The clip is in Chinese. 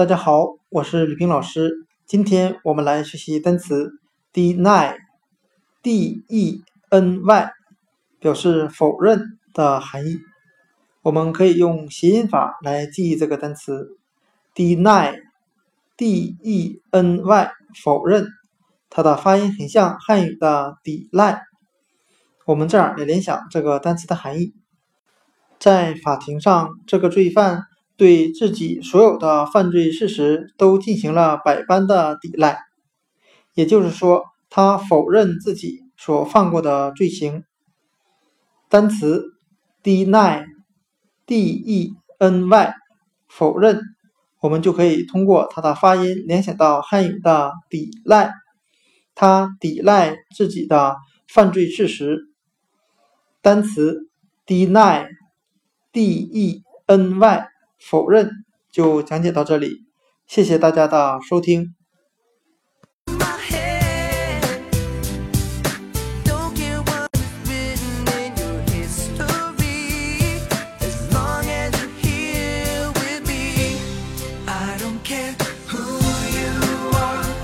大家好，我是吕冰老师。今天我们来学习单词 deny，d-e-n-y，表示否认的含义。我们可以用谐音法来记忆这个单词 deny，d-e-n-y，否认。它的发音很像汉语的抵赖。我们这儿来联想这个单词的含义：在法庭上，这个罪犯。对自己所有的犯罪事实都进行了百般的抵赖，也就是说，他否认自己所犯过的罪行。单词 deny，d-e-n-y，否认，我们就可以通过它的发音联想到汉语的抵赖，他抵赖自己的犯罪事实。单词 deny，d-e-n-y。否认就讲解到这里谢谢大家的收听。Who you are.